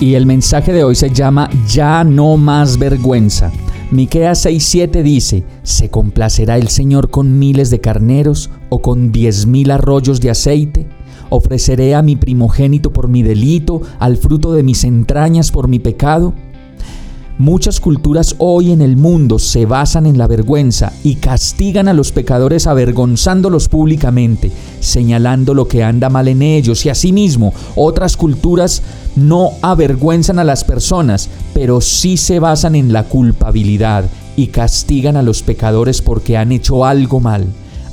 Y el mensaje de hoy se llama Ya no más vergüenza. Miqueas 6:7 dice: ¿Se complacerá el Señor con miles de carneros o con diez mil arroyos de aceite? ¿Ofreceré a mi primogénito por mi delito, al fruto de mis entrañas por mi pecado? Muchas culturas hoy en el mundo se basan en la vergüenza y castigan a los pecadores avergonzándolos públicamente, señalando lo que anda mal en ellos y asimismo otras culturas no avergüenzan a las personas, pero sí se basan en la culpabilidad y castigan a los pecadores porque han hecho algo mal.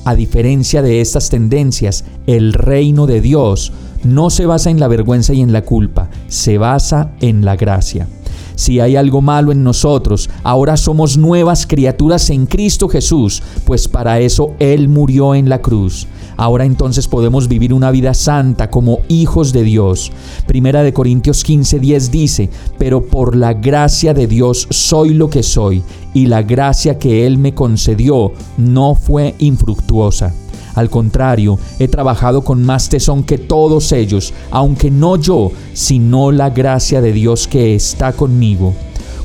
A diferencia de estas tendencias, el reino de Dios no se basa en la vergüenza y en la culpa, se basa en la gracia. Si hay algo malo en nosotros, ahora somos nuevas criaturas en Cristo Jesús, pues para eso Él murió en la cruz. Ahora entonces podemos vivir una vida santa como hijos de Dios. Primera de Corintios 15:10 dice, pero por la gracia de Dios soy lo que soy, y la gracia que Él me concedió no fue infructuosa. Al contrario, he trabajado con más tesón que todos ellos, aunque no yo, sino la gracia de Dios que está conmigo.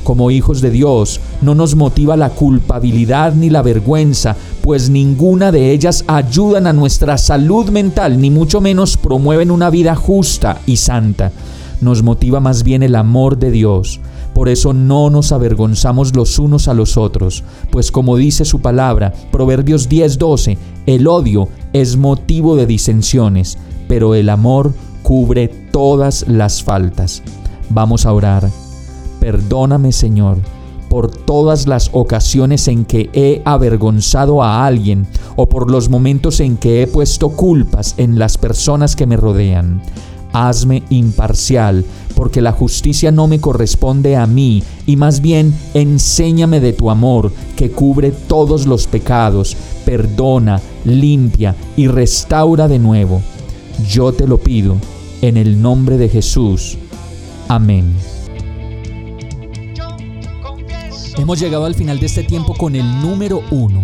Como hijos de Dios, no nos motiva la culpabilidad ni la vergüenza, pues ninguna de ellas ayudan a nuestra salud mental, ni mucho menos promueven una vida justa y santa. Nos motiva más bien el amor de Dios. Por eso no nos avergonzamos los unos a los otros, pues como dice su palabra, Proverbios 10:12, el odio es motivo de disensiones, pero el amor cubre todas las faltas. Vamos a orar. Perdóname, Señor, por todas las ocasiones en que he avergonzado a alguien o por los momentos en que he puesto culpas en las personas que me rodean hazme imparcial, porque la justicia no me corresponde a mí, y más bien enséñame de tu amor, que cubre todos los pecados, perdona, limpia y restaura de nuevo. Yo te lo pido, en el nombre de Jesús. Amén. Hemos llegado al final de este tiempo con el número uno